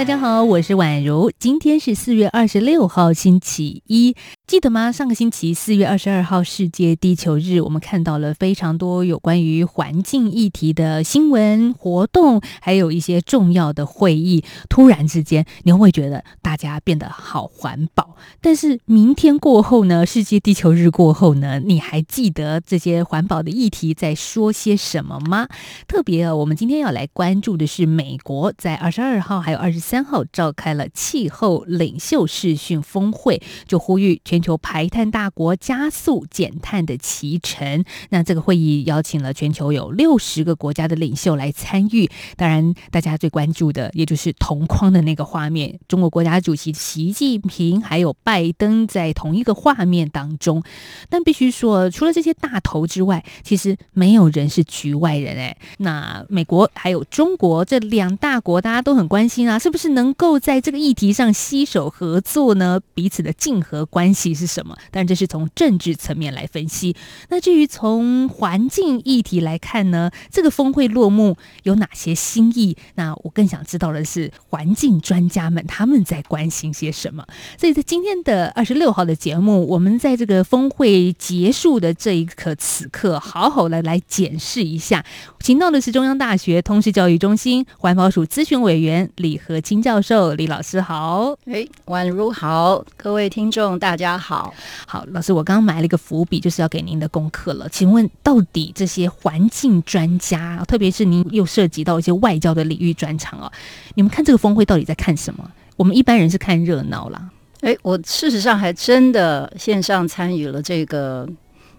大家好，我是宛如，今天是四月二十六号，星期一。记得吗？上个星期四月二十二号世界地球日，我们看到了非常多有关于环境议题的新闻活动，还有一些重要的会议。突然之间，你会觉得大家变得好环保？但是明天过后呢？世界地球日过后呢？你还记得这些环保的议题在说些什么吗？特别，我们今天要来关注的是美国在二十二号还有二十三号召开了气候领袖视讯峰会，就呼吁全。球排碳大国加速减碳的启程。那这个会议邀请了全球有六十个国家的领袖来参与。当然，大家最关注的也就是同框的那个画面，中国国家主席习近平还有拜登在同一个画面当中。但必须说，除了这些大头之外，其实没有人是局外人哎。那美国还有中国这两大国，大家都很关心啊，是不是是能够在这个议题上携手合作呢？彼此的竞合关系是什么？但这是从政治层面来分析。那至于从环境议题来看呢？这个峰会落幕有哪些新意？那我更想知道的是，环境专家们他们在关心些什么？所以在今天的二十六号的节目，我们在这个峰会结束的这一刻，此刻好好的来检视一下。请到的是中央大学通识教育中心环保署咨询委员李和清教授，李老师好。哎，宛如好，各位听众大家。好好，老师，我刚刚埋了一个伏笔，就是要给您的功课了。请问，到底这些环境专家，特别是您又涉及到一些外交的领域专长啊，你们看这个峰会到底在看什么？我们一般人是看热闹啦。诶，我事实上还真的线上参与了这个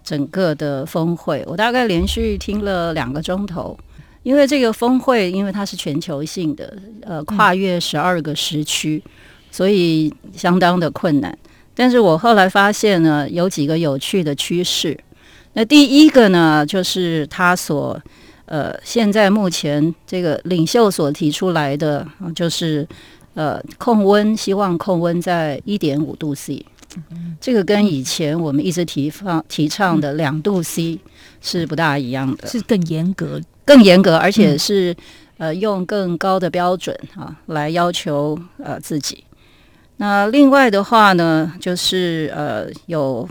整个的峰会，我大概连续听了两个钟头。因为这个峰会，因为它是全球性的，呃，跨越十二个时区，嗯，所以相当的困难。但是我后来发现呢，有几个有趣的趋势。那第一个呢，就是他所呃，现在目前这个领袖所提出来的，就是呃，控温，希望控温在一点五度 C。这个跟以前我们一直提放提倡的两度 C 是不大一样的，是更严格，更严格，而且是呃，用更高的标准啊来要求呃自己。那另外的话呢，就是呃，有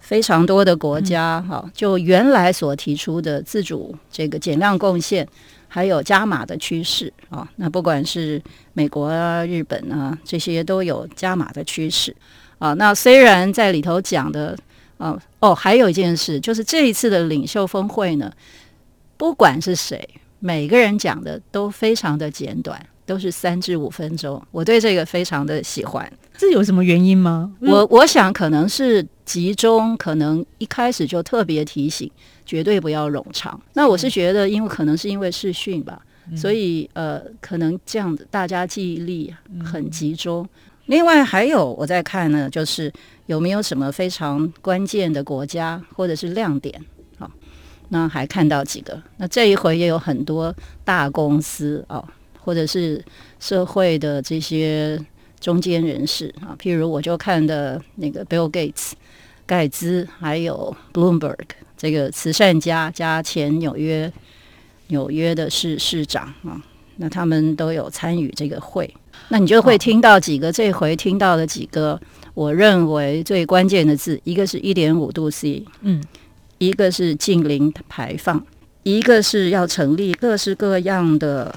非常多的国家哈、嗯，就原来所提出的自主这个减量贡献，还有加码的趋势啊。那不管是美国啊、日本啊，这些都有加码的趋势啊。那虽然在里头讲的啊，哦，还有一件事，就是这一次的领袖峰会呢，不管是谁，每个人讲的都非常的简短。都是三至五分钟，我对这个非常的喜欢。这有什么原因吗？我我想可能是集中，可能一开始就特别提醒，绝对不要冗长。那我是觉得，因为可能是因为视讯吧，嗯、所以呃，可能这样子大家记忆力很集中。嗯、另外还有我在看呢，就是有没有什么非常关键的国家或者是亮点？好，那还看到几个。那这一回也有很多大公司哦。或者是社会的这些中间人士啊，譬如我就看的那个 Bill Gates 盖茨，还有 Bloomberg 这个慈善家加前纽约纽约的市市长啊，那他们都有参与这个会。那你就会听到几个，这回听到的几个，我认为最关键的字，一个是一点五度 C，嗯，一个是近零排放，一个是要成立各式各样的。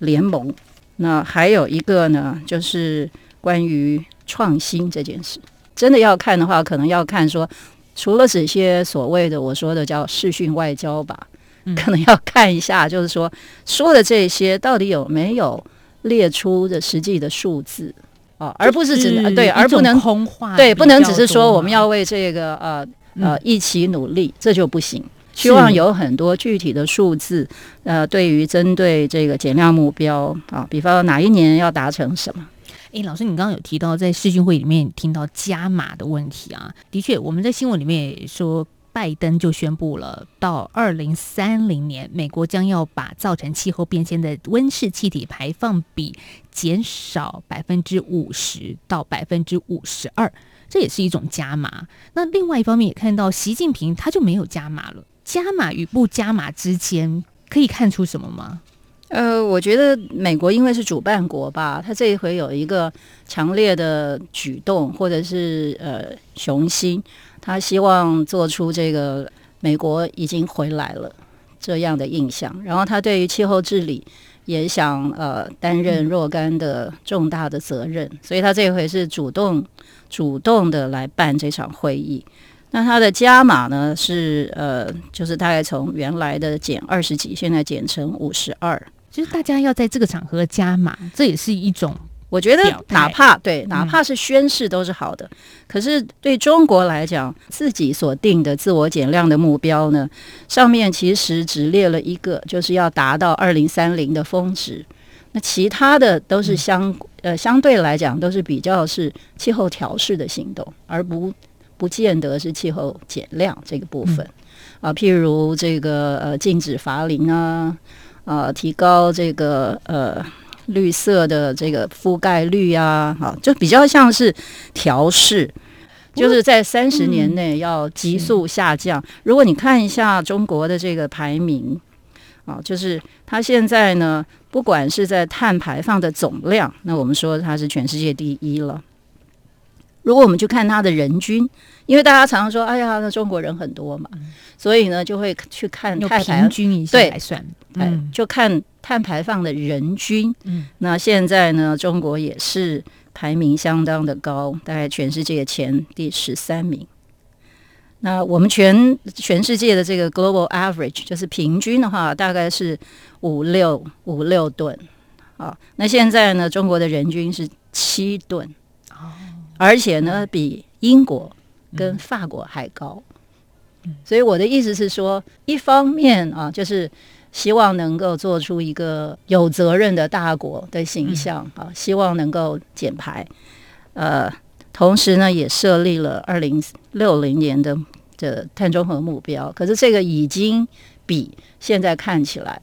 联盟，那还有一个呢，就是关于创新这件事。真的要看的话，可能要看说，除了这些所谓的我说的叫视讯外交吧，嗯，可能要看一下，就是说说的这些到底有没有列出的实际的数字啊，而不是只能对，而不能空话，对，不能只是说我们要为这个呃呃一起努力，这就不行。希望有很多具体的数字，呃，对于针对这个减量目标啊，比方说哪一年要达成什么？诶，老师，你刚刚有提到在视讯会里面听到加码的问题啊，的确，我们在新闻里面也说拜登就宣布了，到二零三零年，美国将要把造成气候变迁的温室气体排放比减少百分之五十到百分之五十二，这也是一种加码。那另外一方面也看到，习近平他就没有加码了。加码与不加码之间，可以看出什么吗？呃，我觉得美国因为是主办国吧，他这一回有一个强烈的举动，或者是呃雄心，他希望做出这个美国已经回来了这样的印象。然后他对于气候治理也想呃担任若干的重大的责任，所以他这一回是主动主动的来办这场会议。那他的加码呢是呃，就是大概从原来的减二十几，现在减成五十二。其实大家要在这个场合加码，这也是一种，我觉得哪怕对，哪怕是宣誓都是好的。嗯、可是对中国来讲，自己所定的自我减量的目标呢，上面其实只列了一个，就是要达到二零三零的峰值。那其他的都是相、嗯、呃相对来讲都是比较是气候调试的行动，而不不见得是气候减量这个部分、嗯、啊。譬如这个呃禁止伐林啊。啊，提高这个呃绿色的这个覆盖率啊，好，就比较像是调试，就是在三十年内要急速下降。嗯、如果你看一下中国的这个排名，啊，就是它现在呢，不管是在碳排放的总量，那我们说它是全世界第一了。如果我们去看它的人均，因为大家常常说，哎呀，那中国人很多嘛，嗯、所以呢就会去看碳排平均一下来算，对，嗯、就看碳排放的人均。嗯，那现在呢，中国也是排名相当的高，大概全世界前第十三名。那我们全全世界的这个 global average 就是平均的话，大概是五六五六吨。啊，那现在呢，中国的人均是七吨。哦，而且呢，比英国。跟法国还高，所以我的意思是说，一方面啊，就是希望能够做出一个有责任的大国的形象啊，希望能够减排，呃，同时呢，也设立了二零六零年的的碳中和目标。可是这个已经比现在看起来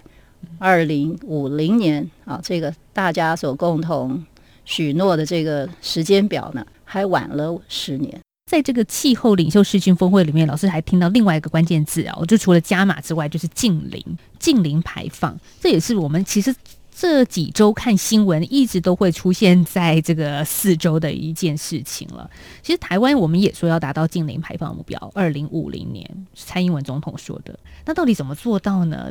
二零五零年啊，这个大家所共同许诺的这个时间表呢，还晚了十年。在这个气候领袖视讯峰会里面，老师还听到另外一个关键字啊，我就除了加码之外，就是净零、净零排放。这也是我们其实这几周看新闻一直都会出现在这个四周的一件事情了。其实台湾我们也说要达到净零排放目标，二零五零年，蔡英文总统说的。那到底怎么做到呢？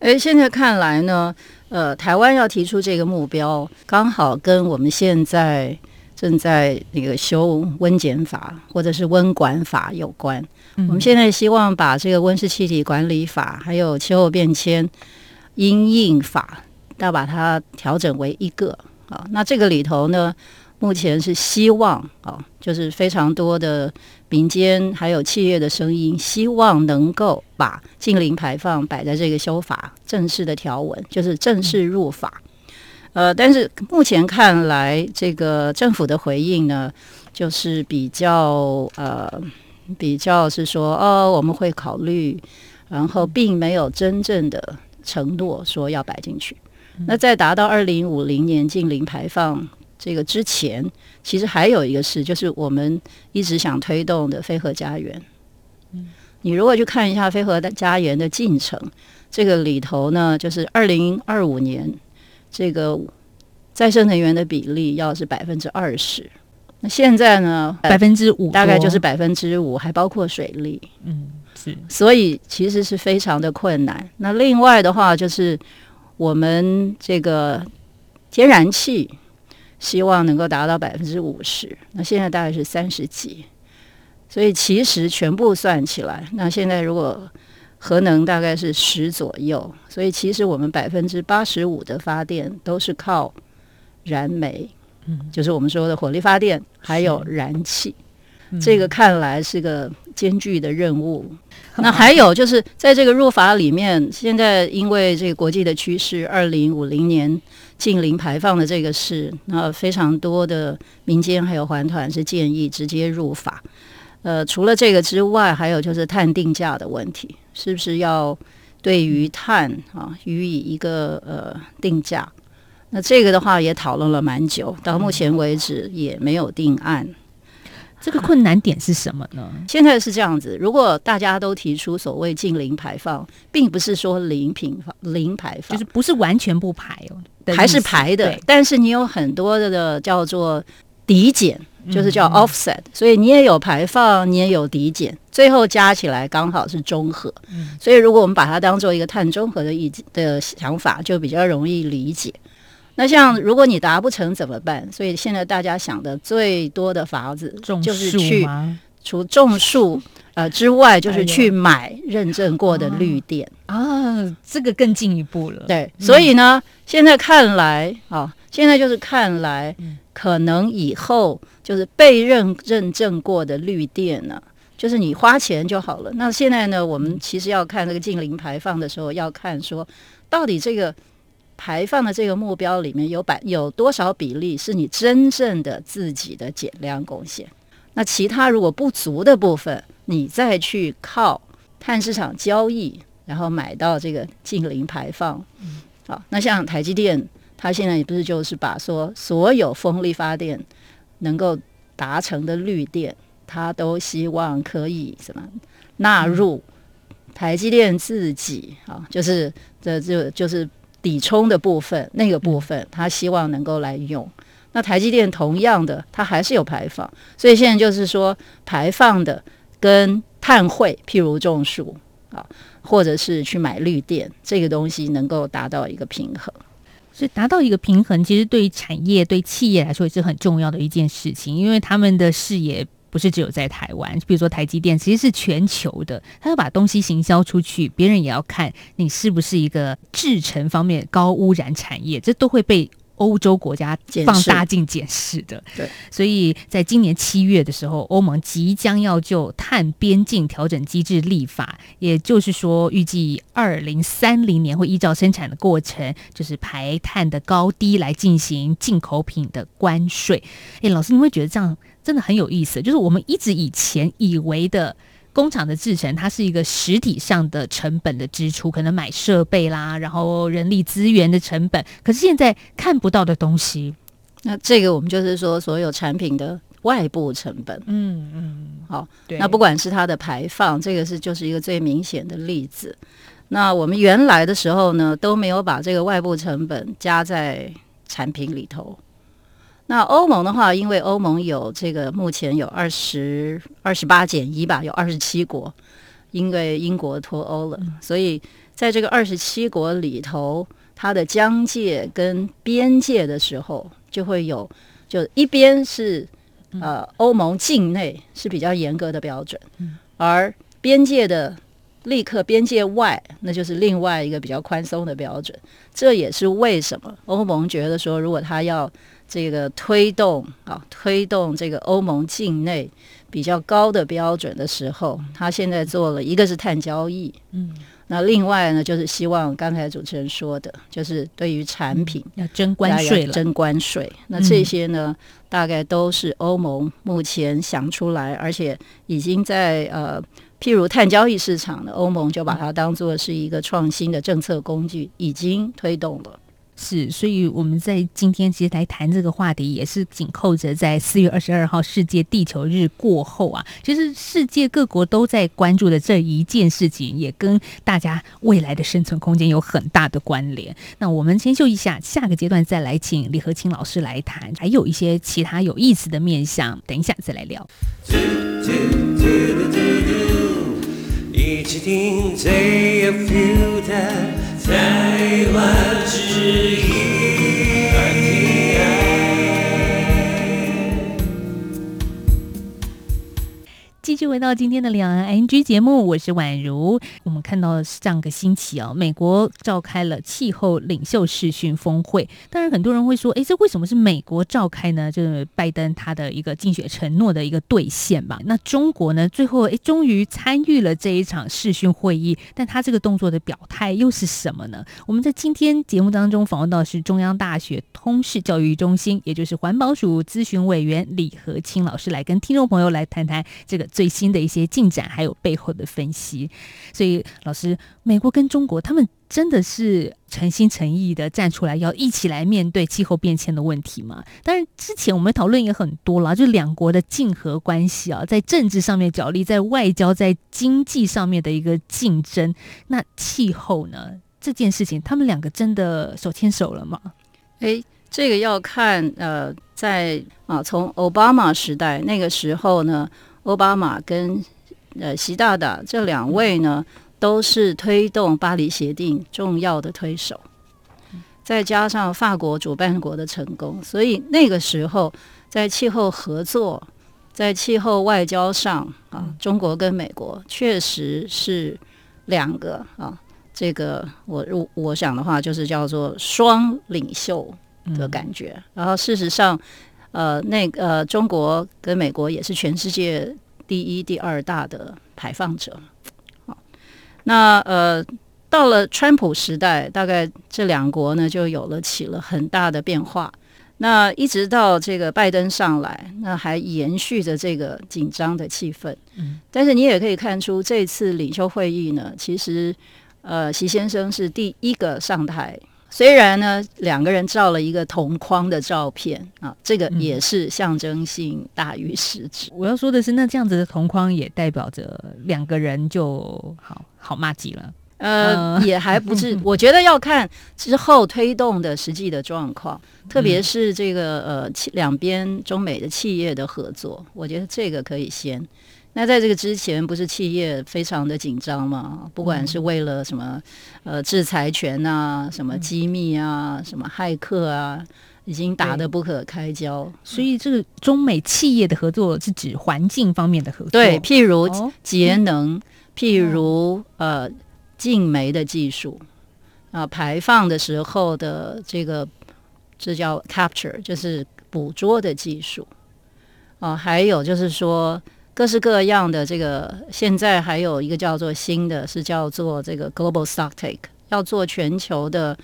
诶，现在看来呢，呃，台湾要提出这个目标，刚好跟我们现在。正在那个修温检法或者是温管法有关。嗯、我们现在希望把这个温室气体管理法还有气候变迁因应法，要把它调整为一个啊。那这个里头呢，目前是希望啊，就是非常多的民间还有企业的声音，希望能够把近零排放摆在这个修法正式的条文，就是正式入法。呃，但是目前看来，这个政府的回应呢，就是比较呃，比较是说，哦，我们会考虑，然后并没有真正的承诺说要摆进去。那在达到二零五零年近零排放这个之前，其实还有一个事，就是我们一直想推动的飞鹤家园。嗯你如果去看一下飞鹤的家园的进程，这个里头呢，就是二零二五年。这个再生能源的比例要是百分之二十，那现在呢，百分之五，大概就是百分之五，还包括水利。嗯，是，所以其实是非常的困难。那另外的话，就是我们这个天然气希望能够达到百分之五十，那现在大概是三十几，所以其实全部算起来，那现在如果核能大概是十左右，所以其实我们百分之八十五的发电都是靠燃煤，嗯，就是我们说的火力发电，还有燃气。嗯、这个看来是个艰巨的任务。嗯、那还有就是在这个入法里面，现在因为这个国际的趋势，二零五零年净零排放的这个事，那非常多的民间还有环团是建议直接入法。呃，除了这个之外，还有就是碳定价的问题，是不是要对于碳啊予以一个呃定价？那这个的话也讨论了蛮久，到目前为止也没有定案。这个困难点是什么呢？现在是这样子，如果大家都提出所谓近零排放，并不是说零平方零排放，就是不是完全不排哦，还是排的。但是你有很多的叫做抵减，就是叫 offset，嗯，所以你也有排放，你也有抵减，最后加起来刚好是中和。嗯，所以如果我们把它当做一个碳中和的意的想法，就比较容易理解。那像如果你达不成怎么办？所以现在大家想的最多的法子就是去除种树呃之外，就是去买认证过的绿电、哎、啊，这个更进一步了。对，所以呢，嗯、现在看来啊，现在就是看来，可能以后就是被认认证过的绿电呢，就是你花钱就好了。那现在呢，我们其实要看这个近零排放的时候，要看说到底这个。排放的这个目标里面有百有多少比例是你真正的自己的减量贡献？那其他如果不足的部分，你再去靠碳市场交易，然后买到这个近零排放。嗯，好，那像台积电，它现在也不是就是把说所有风力发电能够达成的绿电，它都希望可以什么纳入台积电自己啊，就是这就就是。抵充的部分，那个部分，他希望能够来用。那台积电同样的，它还是有排放，所以现在就是说，排放的跟碳汇，譬如种树啊，或者是去买绿电，这个东西能够达到一个平衡。所以达到一个平衡，其实对于产业、对企业来说也是很重要的一件事情，因为他们的视野。不是只有在台湾，比如说台积电，其实是全球的，他要把东西行销出去，别人也要看你是不是一个制程方面高污染产业，这都会被欧洲国家放大镜检视的。对，所以在今年七月的时候，欧盟即将要就碳边境调整机制立法，也就是说，预计二零三零年会依照生产的过程，就是排碳的高低来进行进口品的关税。哎，老师，你会觉得这样？真的很有意思，就是我们一直以前以为的工厂的制成，它是一个实体上的成本的支出，可能买设备啦，然后人力资源的成本。可是现在看不到的东西，那这个我们就是说所有产品的外部成本。嗯嗯，好，那不管是它的排放，这个是就是一个最明显的例子。那我们原来的时候呢，都没有把这个外部成本加在产品里头。那欧盟的话，因为欧盟有这个目前有二十二十八减一吧，有二十七国，因为英国脱欧了，所以在这个二十七国里头，它的疆界跟边界的时候，就会有，就一边是呃欧盟境内是比较严格的标准，而边界的立刻边界外，那就是另外一个比较宽松的标准。这也是为什么欧盟觉得说，如果他要这个推动啊，推动这个欧盟境内比较高的标准的时候，他现在做了一个是碳交易，嗯，那另外呢，就是希望刚才主持人说的，就是对于产品要征关税了，征关税。那这些呢，大概都是欧盟目前想出来，而且已经在呃，譬如碳交易市场的欧盟就把它当做是一个创新的政策工具，已经推动了。是，所以我们在今天其实来谈这个话题，也是紧扣着在四月二十二号世界地球日过后啊，其实世界各国都在关注的这一件事情，也跟大家未来的生存空间有很大的关联。那我们先休息一下，下个阶段再来请李和清老师来谈，还有一些其他有意思的面向，等一下再来聊。一起听台湾之音。续回到今天的两岸 NG 节目，我是宛如。我们看到上个星期啊，美国召开了气候领袖视讯峰会。当然，很多人会说，诶，这为什么是美国召开呢？就是拜登他的一个竞选承诺的一个兑现吧。那中国呢，最后诶，终于参与了这一场视讯会议，但他这个动作的表态又是什么呢？我们在今天节目当中访问到是中央大学通识教育中心，也就是环保署咨询委员李和清老师，来跟听众朋友来谈谈这个最新的一些进展，还有背后的分析。所以，老师，美国跟中国他们真的是诚心诚意的站出来，要一起来面对气候变迁的问题吗？当然，之前我们讨论也很多了，就两国的竞合关系啊，在政治上面角力，在外交、在经济上面的一个竞争。那气候呢？这件事情，他们两个真的手牵手了吗？诶，这个要看呃，在啊，从奥巴马时代那个时候呢，奥巴马跟呃习大大这两位呢，都是推动巴黎协定重要的推手，再加上法国主办国的成功，所以那个时候在气候合作、在气候外交上啊，中国跟美国确实是两个啊。这个我我我想的话，就是叫做双领袖的感觉。嗯、然后事实上，呃，那个呃，中国跟美国也是全世界第一、第二大的排放者。好，那呃，到了川普时代，大概这两国呢就有了起了很大的变化。那一直到这个拜登上来，那还延续着这个紧张的气氛。嗯，但是你也可以看出，这次领袖会议呢，其实。呃，习先生是第一个上台，虽然呢，两个人照了一个同框的照片啊，这个也是象征性大于实质。我要说的是，那这样子的同框也代表着两个人就好好骂极了。呃，也还不是，我觉得要看之后推动的实际的状况，特别是这个呃，两边中美的企业的合作，我觉得这个可以先。那在这个之前，不是企业非常的紧张吗？不管是为了什么，呃，制裁权啊，什么机密啊，什么骇客啊，已经打得不可开交。所以，这个中美企业的合作是指环境方面的合作，对，譬如节能，哦、譬如呃，净煤的技术啊、呃，排放的时候的这个，这叫 capture，就是捕捉的技术啊、呃，还有就是说。各式各样的这个，现在还有一个叫做新的，是叫做这个 Global Stocktake，要做全球的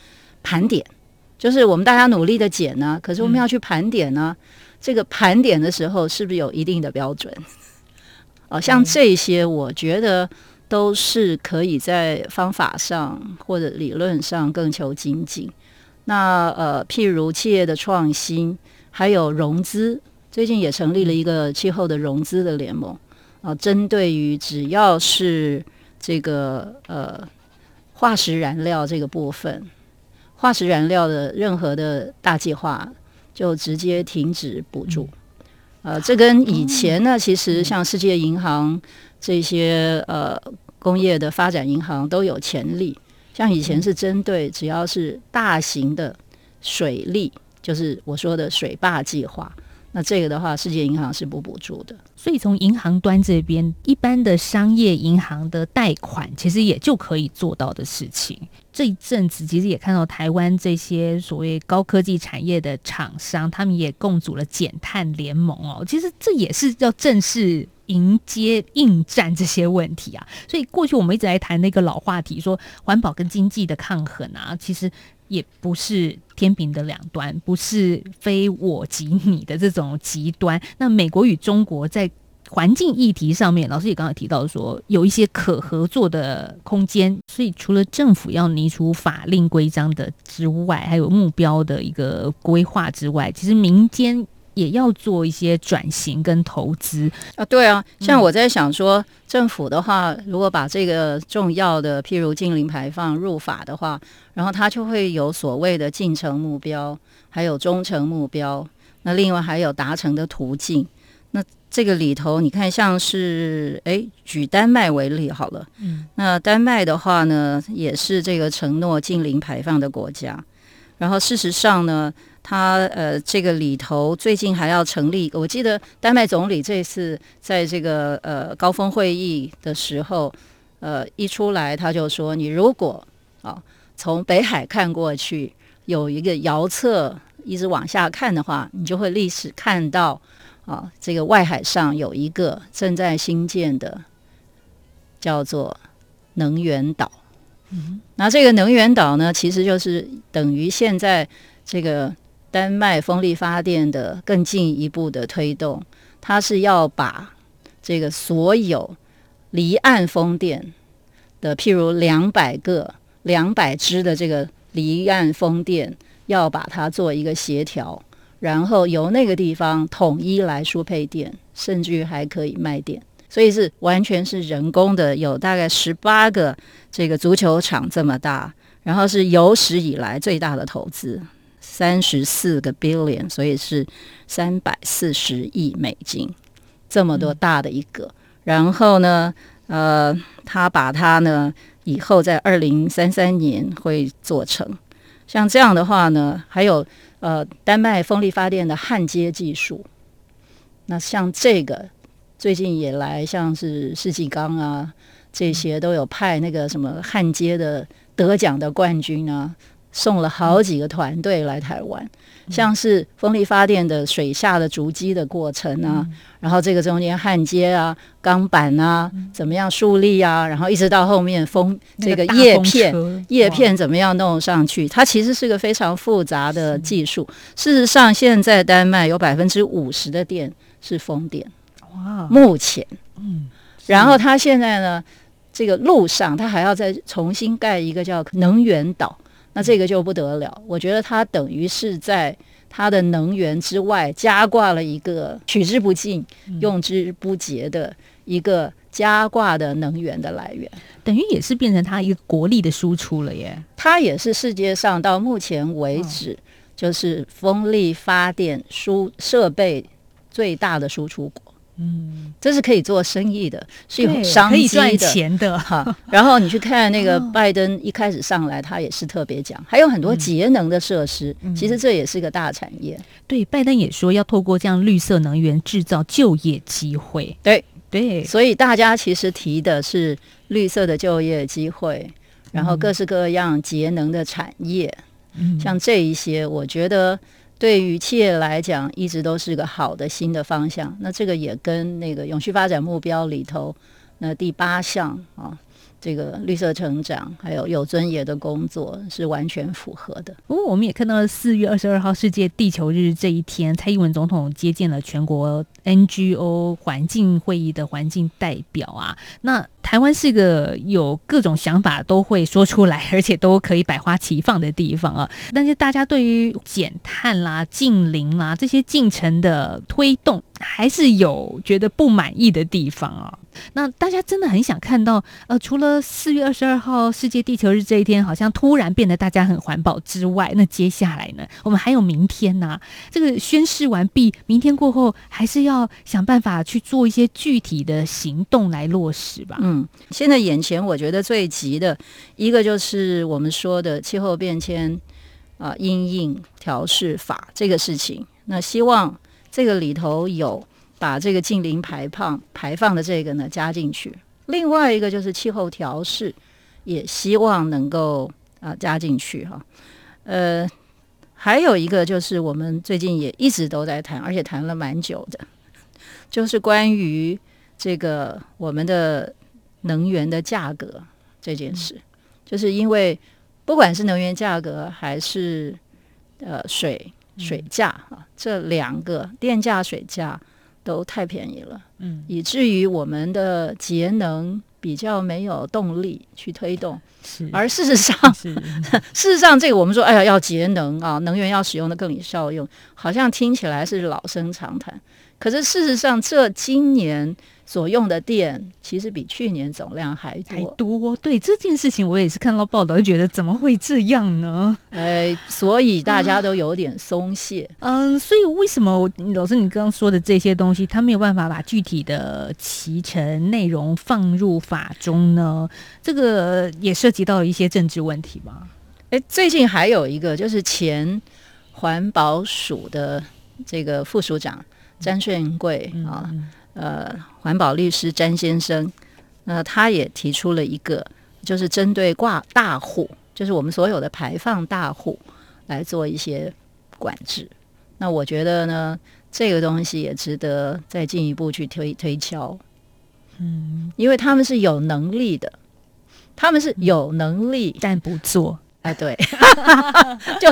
盘点，就是我们大家努力的减呢，可是我们要去盘点呢，嗯、这个盘点的时候是不是有一定的标准？哦，像这些，我觉得都是可以在方法上或者理论上更求精进。那呃，譬如企业的创新，还有融资。最近也成立了一个气候的融资的联盟啊，针对于只要是这个呃化石燃料这个部分，化石燃料的任何的大计划就直接停止补助。呃，这跟以前呢，其实像世界银行这些呃工业的发展银行都有潜力。像以前是针对只要是大型的水利，就是我说的水坝计划。那这个的话，世界银行是不补助的，所以从银行端这边，一般的商业银行的贷款，其实也就可以做到的事情。这一阵子，其实也看到台湾这些所谓高科技产业的厂商，他们也共组了减碳联盟哦。其实这也是要正式迎接应战这些问题啊。所以过去我们一直在谈那个老话题，说环保跟经济的抗衡啊，其实。也不是天平的两端，不是非我即你的这种极端。那美国与中国在环境议题上面，老师也刚刚提到说有一些可合作的空间。所以除了政府要拟出法令规章的之外，还有目标的一个规划之外，其实民间。也要做一些转型跟投资啊，对啊，像我在想说，政府的话，如果把这个重要的，譬如近零排放入法的话，然后它就会有所谓的进程目标，还有中程目标，那另外还有达成的途径。那这个里头，你看，像是诶，举丹麦为例好了，嗯，那丹麦的话呢，也是这个承诺近零排放的国家，然后事实上呢。他呃，这个里头最近还要成立，我记得丹麦总理这次在这个呃高峰会议的时候，呃一出来他就说，你如果啊从北海看过去有一个遥测一直往下看的话，你就会历史看到啊这个外海上有一个正在新建的叫做能源岛。嗯，那这个能源岛呢，其实就是等于现在这个。丹麦风力发电的更进一步的推动，它是要把这个所有离岸风电的，譬如两百个、两百只的这个离岸风电，要把它做一个协调，然后由那个地方统一来输配电，甚至于还可以卖电。所以是完全是人工的，有大概十八个这个足球场这么大，然后是有史以来最大的投资。三十四个 billion，所以是三百四十亿美金，这么多大的一个。然后呢，呃，他把它呢以后在二零三三年会做成。像这样的话呢，还有呃丹麦风力发电的焊接技术。那像这个最近也来，像是世纪钢啊这些都有派那个什么焊接的得奖的冠军啊。送了好几个团队来台湾，像是风力发电的水下的逐基的过程啊，然后这个中间焊接啊、钢板啊，怎么样树立啊，然后一直到后面风这个叶片叶片怎么样弄上去，它其实是个非常复杂的技术。事实上，现在丹麦有百分之五十的电是风电，哇，目前，嗯，然后它现在呢，这个路上它还要再重新盖一个叫能源岛。那这个就不得了，我觉得它等于是在它的能源之外加挂了一个取之不尽、用之不竭的一个加挂的能源的来源，等于也是变成它一个国力的输出了耶。它也是世界上到目前为止就是风力发电输设备最大的输出国。嗯，这是可以做生意的，是有商机的，可以赚钱的哈。然后你去看那个拜登一开始上来，他也是特别讲，还有很多节能的设施，嗯、其实这也是个大产业。对，拜登也说要透过这样绿色能源制造就业机会。对对，所以大家其实提的是绿色的就业机会，然后各式各样节能的产业，嗯、像这一些，我觉得。对于企业来讲，一直都是个好的新的方向。那这个也跟那个永续发展目标里头那第八项啊。这个绿色成长，还有有尊严的工作是完全符合的。不过，我们也看到了四月二十二号世界地球日这一天，蔡英文总统接见了全国 NGO 环境会议的环境代表啊。那台湾是个有各种想法都会说出来，而且都可以百花齐放的地方啊。但是，大家对于减碳啦、净零啦这些进程的推动，还是有觉得不满意的地方啊。那大家真的很想看到，呃，除了四月二十二号世界地球日这一天，好像突然变得大家很环保之外，那接下来呢？我们还有明天呢、啊？这个宣誓完毕，明天过后，还是要想办法去做一些具体的行动来落实吧。嗯，现在眼前我觉得最急的一个就是我们说的气候变迁啊，因应调适法这个事情。那希望这个里头有。把这个近零排放排放的这个呢加进去，另外一个就是气候调试，也希望能够啊加进去哈。呃，还有一个就是我们最近也一直都在谈，而且谈了蛮久的，就是关于这个我们的能源的价格这件事，就是因为不管是能源价格还是呃水水价啊，这两个电价水价。都太便宜了，嗯，以至于我们的节能比较没有动力去推动，是。而事实上，事实上，这个我们说，哎呀，要节能啊，能源要使用的更有效用，好像听起来是老生常谈。可是事实上，这今年。所用的电其实比去年总量还多，还多。对这件事情，我也是看到报道，就觉得怎么会这样呢？哎，所以大家都有点松懈。嗯，嗯，所以为什么老师你刚刚说的这些东西，他没有办法把具体的骑乘内容放入法中呢？这个也涉及到一些政治问题吧？哎，最近还有一个，就是前环保署的这个副署长詹顺贵、嗯、啊。嗯呃，环保律师詹先生，那他也提出了一个，就是针对挂大户，就是我们所有的排放大户来做一些管制。那我觉得呢，这个东西也值得再进一步去推推敲。嗯，因为他们是有能力的，他们是有能力，嗯，但不做。哎，对，就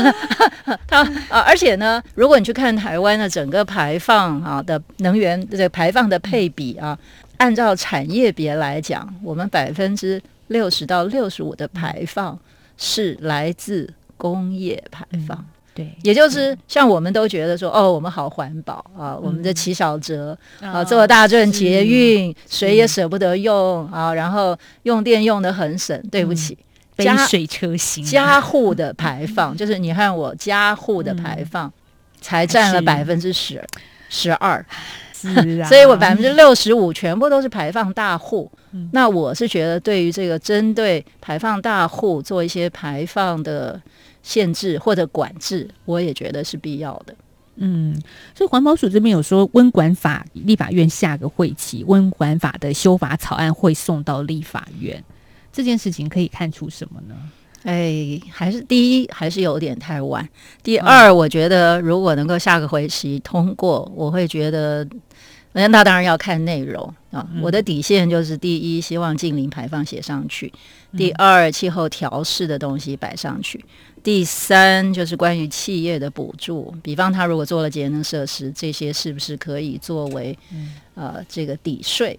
他啊，而且呢，如果你去看台湾的整个排放啊的能源这个排放的配比啊，按照产业别来讲，我们百分之六十到六十五的排放是来自工业排放。嗯对，也就是像我们都觉得说，哦，我们好环保啊，我们的骑小折啊，坐大众捷运，谁也舍不得用啊，然后用电用的很省。对不起，杯水车薪，家户的排放就是你看我家户的排放，才占了百分之十十二，是啊，所以我百分之六十五全部都是排放大户。那我是觉得，对于这个针对排放大户做一些排放的。限制或者管制，我也觉得是必要的。嗯，所以环保署这边有说，温管法立法院下个会期，温管法的修法草案会送到立法院。这件事情可以看出什么呢？哎，还是第一，还是有点太晚。第二，嗯、我觉得如果能够下个回期通过，我会觉得。那那当然要看内容啊！我的底线就是：第一，希望近零排放写上去；第二，气候调试的东西摆上去；第三，就是关于企业的补助，比方他如果做了节能设施，这些是不是可以作为呃这个抵税？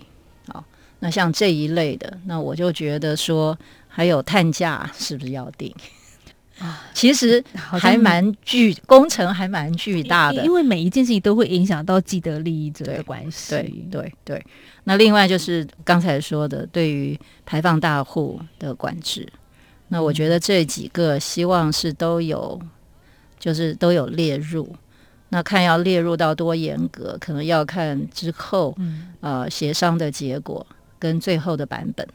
啊，那像这一类的，那我就觉得说，还有碳价是不是要定？啊，其实还蛮巨工程，还蛮巨大的，因为每一件事情都会影响到既得利益者的关系。对对对。那另外就是刚才说的，对于排放大户的管制，那我觉得这几个希望是都有，就是都有列入。那看要列入到多严格，可能要看之后呃协商的结果跟最后的版本。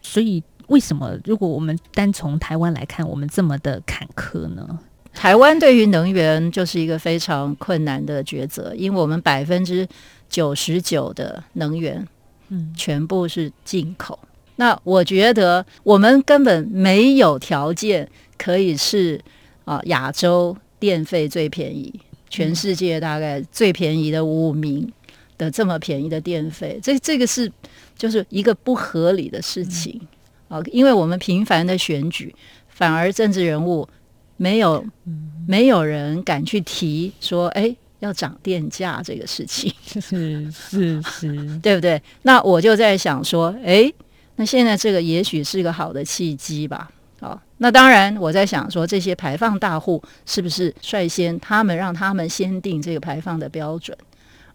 所以。为什么？如果我们单从台湾来看，我们这么的坎坷呢？台湾对于能源就是一个非常困难的抉择，因为我们百分之九十九的能源，嗯，全部是进口。嗯、那我觉得我们根本没有条件可以是啊亚洲电费最便宜，全世界大概最便宜的五名的这么便宜的电费，这这个是就是一个不合理的事情。嗯因为我们频繁的选举，反而政治人物没有没有人敢去提说，哎，要涨电价这个事情，是是是，对不对？那我就在想说，哎，那现在这个也许是个好的契机吧。好，那当然我在想说，这些排放大户是不是率先他们让他们先定这个排放的标准？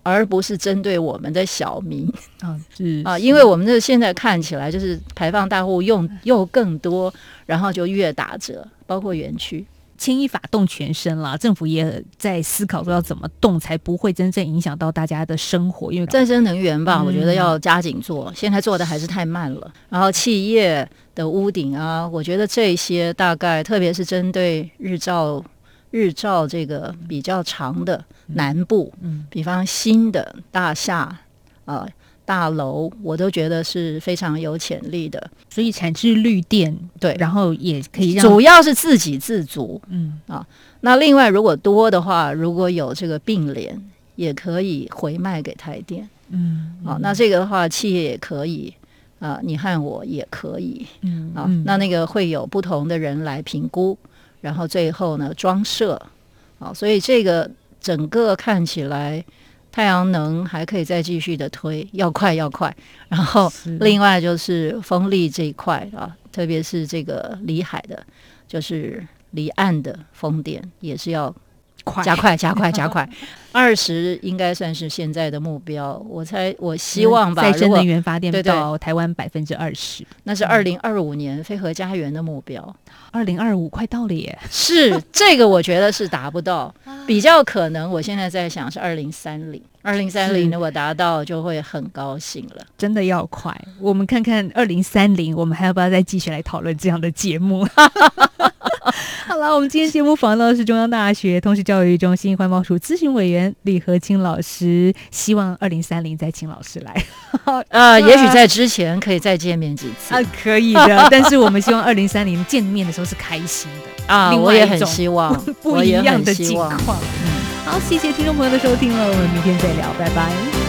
而不是针对我们的小民 啊，是啊，因为我们这现在看起来就是排放大户用又更多，然后就越打折，包括园区牵一发动全身了。政府也在思考说要怎么动才不会真正影响到大家的生活。因为再生能源吧，我觉得要加紧做，现在做的还是太慢了。然后企业的屋顶啊，我觉得这些大概特别是针对日照。日照这个比较长的南部，嗯，比方新的大厦啊、呃、大楼，我都觉得是非常有潜力的。所以产制绿电，对，然后也可以让主要是自给自足，嗯啊。那另外如果多的话，如果有这个并联，也可以回卖给台电，嗯，嗯啊。那这个的话，企业也可以啊，你和我也可以，嗯啊。那那个会有不同的人来评估。然后最后呢，装设，啊，所以这个整个看起来，太阳能还可以再继续的推，要快要快。然后另外就是风力这一块啊，特别是这个离海的，就是离岸的风电也是要。加快，加快，加快！二十应该算是现在的目标。我猜，我希望吧。再生能源发电到台湾百分之二十，那是二零二五年飞核家园的目标。二零二五快到了耶！是这个，我觉得是达不到，比较可能。我现在在想是二零三零，二零三零如果达到，就会很高兴了。真的要快！我们看看二零三零，我们还要不要再继续来讨论这样的节目？好了，我们今天节目访问到的是中央大学通识教育中心环保署咨询委员李和清老师，希望二零三零再请老师来。呃，也许在之前可以再见面几次啊，可以的。但是我们希望二零三零见面的时候是开心的啊，我也很希望不一样的情况。嗯，好，谢谢听众朋友的收听了，我们明天再聊，拜拜。